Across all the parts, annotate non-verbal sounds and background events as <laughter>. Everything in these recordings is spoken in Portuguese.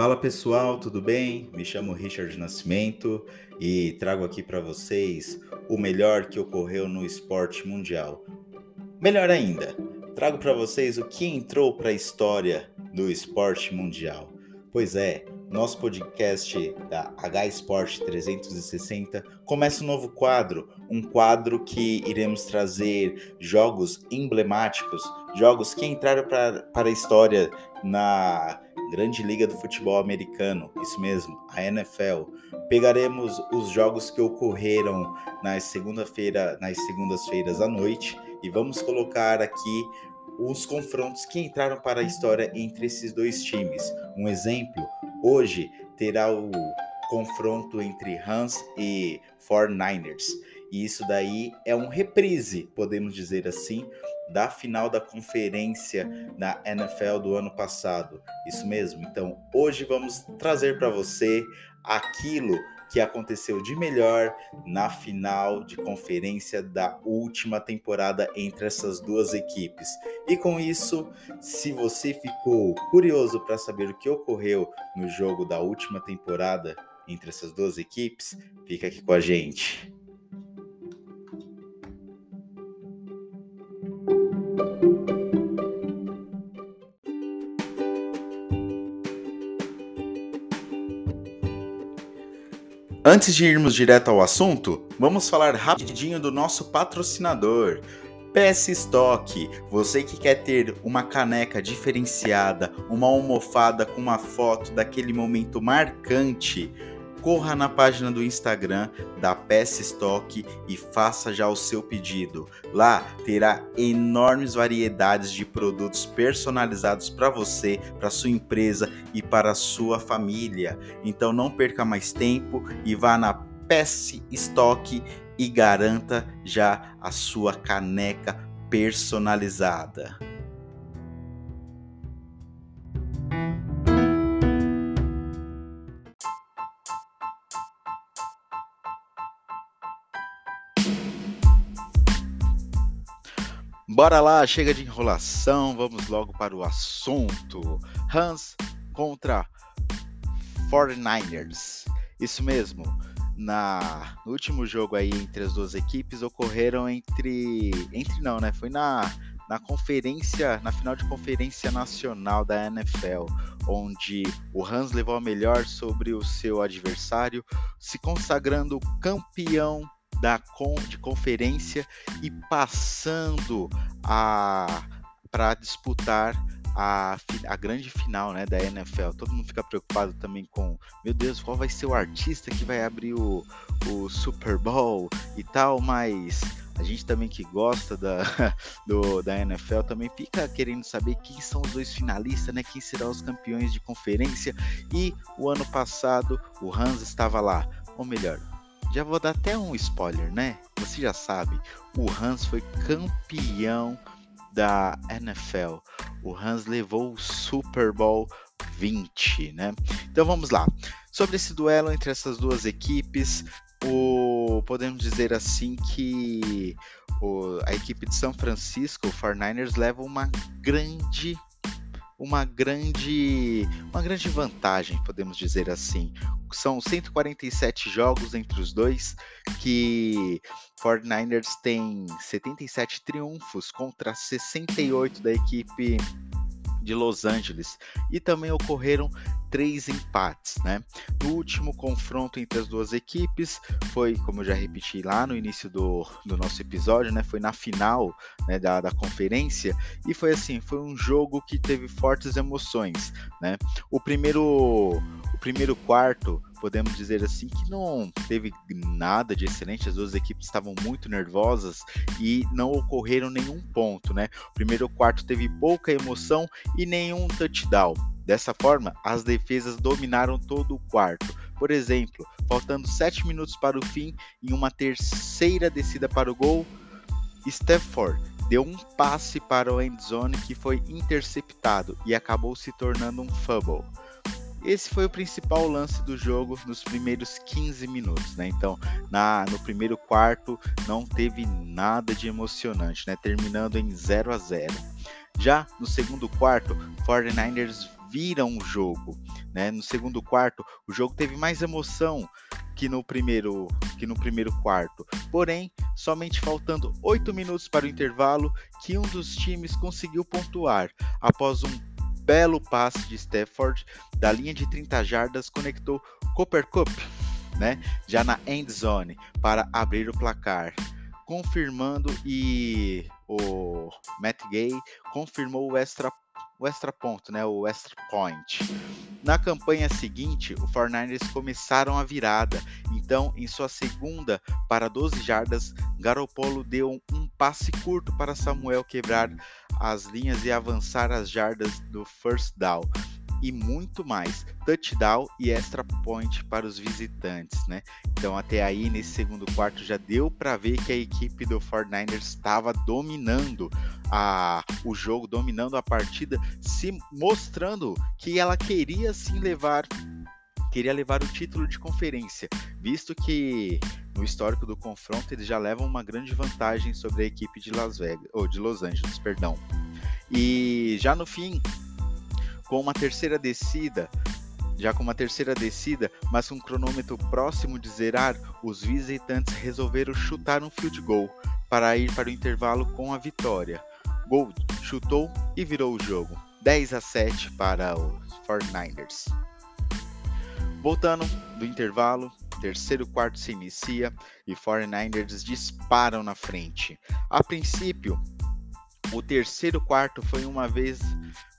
Fala pessoal, tudo bem? Me chamo Richard Nascimento e trago aqui para vocês o melhor que ocorreu no esporte mundial. Melhor ainda, trago para vocês o que entrou para a história do esporte mundial. Pois é, nosso podcast da H Sport 360 começa um novo quadro, um quadro que iremos trazer jogos emblemáticos, jogos que entraram pra, para a história na grande liga do futebol americano, isso mesmo, a NFL. Pegaremos os jogos que ocorreram nas segunda-feira, nas segundas-feiras à noite e vamos colocar aqui os confrontos que entraram para a história entre esses dois times. Um exemplo, Hoje terá o confronto entre Rams e 49ers. E isso daí é um reprise, podemos dizer assim, da final da conferência da NFL do ano passado. Isso mesmo. Então, hoje vamos trazer para você aquilo que aconteceu de melhor na final de conferência da última temporada entre essas duas equipes. E com isso, se você ficou curioso para saber o que ocorreu no jogo da última temporada entre essas duas equipes, fica aqui com a gente. Antes de irmos direto ao assunto, vamos falar rapidinho do nosso patrocinador. PS Stock, você que quer ter uma caneca diferenciada, uma almofada com uma foto daquele momento marcante, corra na página do Instagram da PS Stock e faça já o seu pedido. Lá terá enormes variedades de produtos personalizados para você, para sua empresa e para sua família. Então não perca mais tempo e vá na PS Stock e garanta já a sua caneca personalizada. Bora lá, chega de enrolação, vamos logo para o assunto. Hans contra 49ers. Isso mesmo. Na, no último jogo aí entre as duas equipes ocorreram entre entre não, né? Foi na na conferência, na final de conferência nacional da NFL, onde o Hans levou a melhor sobre o seu adversário, se consagrando campeão da de conferência e passando a para disputar a, a grande final né, da NFL. Todo mundo fica preocupado também com, meu Deus, qual vai ser o artista que vai abrir o, o Super Bowl e tal, mas a gente também que gosta da, <laughs> do, da NFL também fica querendo saber quem são os dois finalistas, né? Quem serão os campeões de conferência. E o ano passado o Hans estava lá, ou melhor, já vou dar até um spoiler, né? Você já sabe, o Hans foi campeão da NFL. O Hans levou o Super Bowl 20, né? Então vamos lá. Sobre esse duelo entre essas duas equipes, o, podemos dizer assim que o, a equipe de São Francisco, o 49ers, leva uma grande uma grande, uma grande vantagem, podemos dizer assim. São 147 jogos entre os dois, que 49ers tem 77 triunfos contra 68 da equipe de Los Angeles e também ocorreram três empates, né? No último confronto entre as duas equipes foi, como eu já repeti lá no início do, do nosso episódio, né? Foi na final né, da, da conferência e foi assim, foi um jogo que teve fortes emoções, né? O primeiro, o primeiro quarto podemos dizer assim que não teve nada de excelente, as duas equipes estavam muito nervosas e não ocorreram nenhum ponto, né? O primeiro quarto teve pouca emoção e nenhum touchdown. Dessa forma, as defesas dominaram todo o quarto. Por exemplo, faltando 7 minutos para o fim, em uma terceira descida para o gol, Stafford deu um passe para o endzone que foi interceptado e acabou se tornando um fumble. Esse foi o principal lance do jogo nos primeiros 15 minutos, né? Então, na, no primeiro quarto não teve nada de emocionante, né? Terminando em 0 a 0. Já no segundo quarto, 49ers viram o jogo. Né? No segundo quarto, o jogo teve mais emoção que no primeiro que no primeiro quarto. Porém, somente faltando oito minutos para o intervalo, que um dos times conseguiu pontuar após um belo passe de Stafford da linha de 30 jardas conectou Cooper Cup, né, já na end zone para abrir o placar, confirmando e o Matt Gay confirmou o extra o extra ponto, né, o extra point. Na campanha seguinte, o 49ers começaram a virada. Então, em sua segunda para 12 jardas, Garopolo deu um passe curto para Samuel quebrar as linhas e avançar as jardas do first down e muito mais, touchdown e extra point para os visitantes, né? Então até aí nesse segundo quarto já deu para ver que a equipe do 49ers estava dominando a, o jogo, dominando a partida, se mostrando que ela queria sim levar queria levar o título de conferência, visto que no histórico do confronto eles já levam uma grande vantagem sobre a equipe de Las Vegas, ou de Los Angeles, perdão. E já no fim, com uma terceira descida, já com uma terceira descida, mas com um cronômetro próximo de zerar, os visitantes resolveram chutar um field goal para ir para o intervalo com a vitória. Gold chutou e virou o jogo. 10 a 7 para os 49ers. Voltando do intervalo, terceiro quarto se inicia e 49ers disparam na frente. A princípio, o terceiro quarto foi uma vez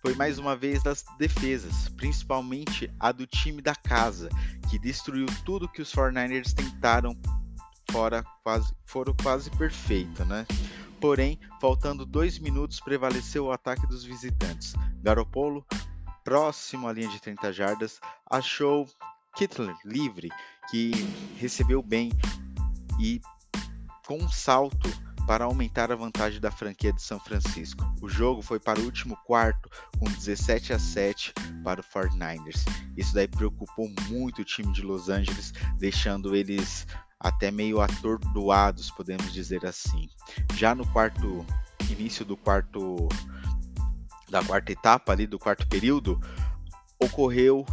foi mais uma vez das defesas, principalmente a do time da casa, que destruiu tudo que os 49ers tentaram fora quase foram quase perfeito, né? Porém, faltando dois minutos, prevaleceu o ataque dos visitantes. Garopolo, próximo à linha de 30 jardas, achou Kittler livre, que recebeu bem e com um salto para aumentar a vantagem da franquia de São Francisco. O jogo foi para o último quarto com 17 a 7 para o 49ers. Isso daí preocupou muito o time de Los Angeles, deixando eles até meio atordoados, podemos dizer assim. Já no quarto início do quarto da quarta etapa ali do quarto período, ocorreu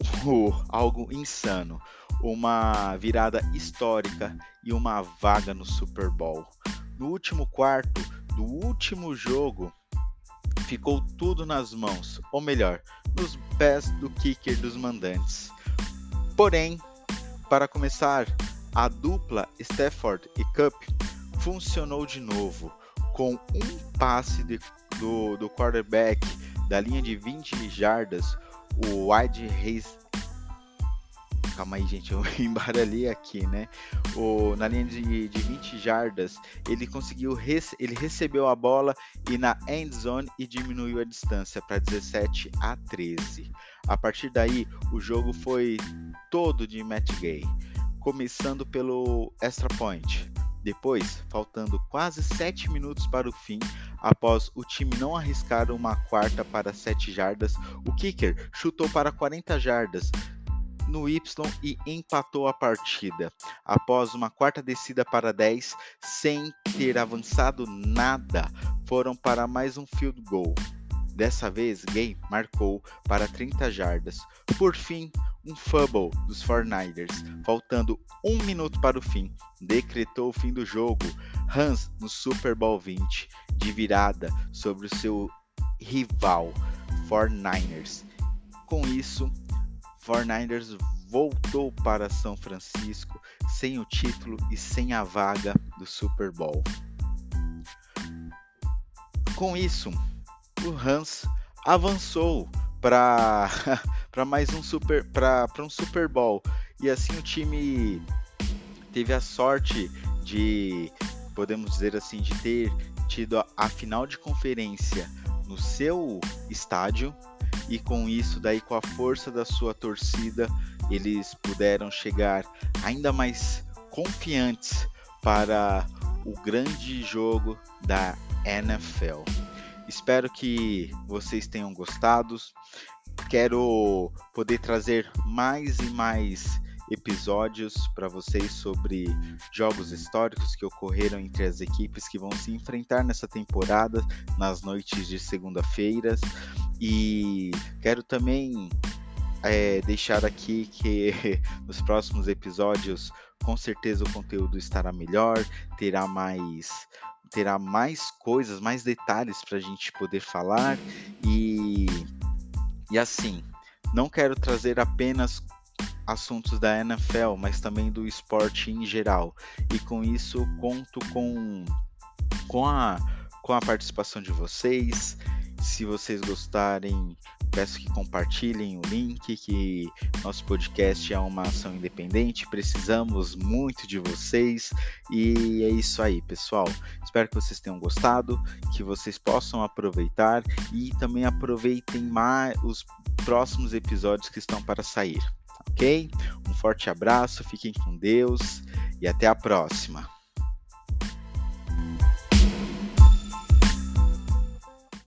<laughs> algo insano, uma virada histórica e uma vaga no Super Bowl no último quarto do último jogo, ficou tudo nas mãos, ou melhor, nos pés do kicker dos mandantes. Porém, para começar, a dupla Stafford e Cup funcionou de novo, com um passe de, do, do quarterback da linha de 20 jardas, o wide Calma aí, gente, eu <laughs> embaralhei aqui, né? O, na linha de, de 20 jardas, ele conseguiu, ele recebeu a bola e na end zone e diminuiu a distância para 17 a 13. A partir daí, o jogo foi todo de Matt Gay, começando pelo extra point. Depois, faltando quase 7 minutos para o fim, após o time não arriscar uma quarta para 7 jardas, o kicker chutou para 40 jardas, no Y e empatou a partida. Após uma quarta descida para 10, sem ter avançado nada, foram para mais um field goal. Dessa vez, Gay marcou para 30 jardas. Por fim, um fumble dos 49ers, faltando um minuto para o fim, decretou o fim do jogo. Hans no Super Bowl 20, de virada sobre o seu rival 49ers. Com isso, 49ers voltou para São Francisco sem o título e sem a vaga do Super Bowl. Com isso, o Hans avançou para <laughs> para mais um super para um Super Bowl e assim o time teve a sorte de podemos dizer assim de ter tido a, a final de conferência no seu estádio e com isso daí com a força da sua torcida eles puderam chegar ainda mais confiantes para o grande jogo da NFL. Espero que vocês tenham gostado. Quero poder trazer mais e mais episódios para vocês sobre jogos históricos que ocorreram entre as equipes que vão se enfrentar nessa temporada nas noites de segunda-feiras E quero também é, deixar aqui que <laughs> nos próximos episódios com certeza o conteúdo estará melhor, terá mais terá mais coisas, mais detalhes para a gente poder falar e e assim não quero trazer apenas assuntos da NFL, mas também do esporte em geral. E com isso conto com com a com a participação de vocês. Se vocês gostarem, peço que compartilhem o link, que nosso podcast é uma ação independente, precisamos muito de vocês e é isso aí, pessoal. Espero que vocês tenham gostado, que vocês possam aproveitar e também aproveitem mais os próximos episódios que estão para sair, ok? Um forte abraço, fiquem com Deus e até a próxima.